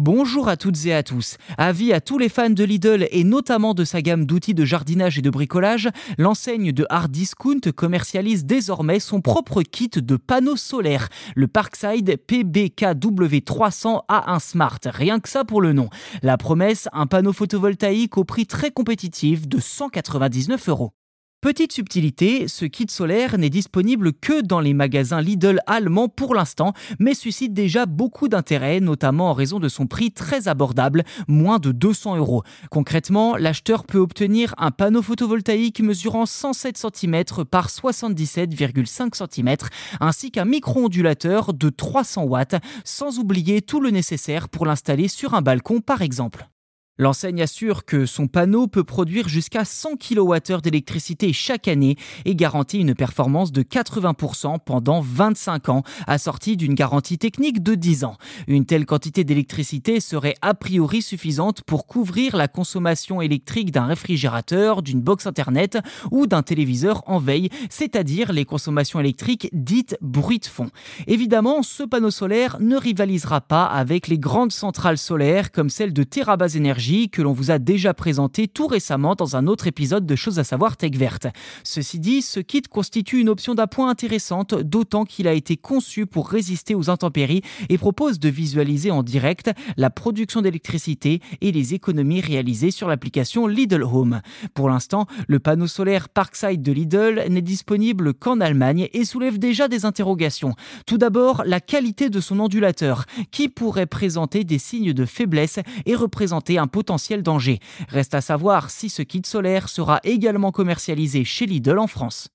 Bonjour à toutes et à tous. Avis à tous les fans de Lidl et notamment de sa gamme d'outils de jardinage et de bricolage, l'enseigne de Hard Discount commercialise désormais son propre kit de panneaux solaires, le Parkside PBKW300A1 Smart. Rien que ça pour le nom. La promesse, un panneau photovoltaïque au prix très compétitif de 199 euros. Petite subtilité, ce kit solaire n'est disponible que dans les magasins Lidl allemands pour l'instant, mais suscite déjà beaucoup d'intérêt, notamment en raison de son prix très abordable, moins de 200 euros. Concrètement, l'acheteur peut obtenir un panneau photovoltaïque mesurant 107 cm par 77,5 cm, ainsi qu'un micro-ondulateur de 300 watts, sans oublier tout le nécessaire pour l'installer sur un balcon par exemple. L'enseigne assure que son panneau peut produire jusqu'à 100 kWh d'électricité chaque année et garantit une performance de 80% pendant 25 ans, assortie d'une garantie technique de 10 ans. Une telle quantité d'électricité serait a priori suffisante pour couvrir la consommation électrique d'un réfrigérateur, d'une box internet ou d'un téléviseur en veille, c'est-à-dire les consommations électriques dites bruit de fond. Évidemment, ce panneau solaire ne rivalisera pas avec les grandes centrales solaires comme celle de Terabas Energy que l'on vous a déjà présenté tout récemment dans un autre épisode de Choses à savoir Tech Verte. Ceci dit, ce kit constitue une option d'appoint intéressante, d'autant qu'il a été conçu pour résister aux intempéries et propose de visualiser en direct la production d'électricité et les économies réalisées sur l'application Lidl Home. Pour l'instant, le panneau solaire Parkside de Lidl n'est disponible qu'en Allemagne et soulève déjà des interrogations. Tout d'abord, la qualité de son ondulateur, qui pourrait présenter des signes de faiblesse et représenter un potentiel danger. Reste à savoir si ce kit solaire sera également commercialisé chez Lidl en France.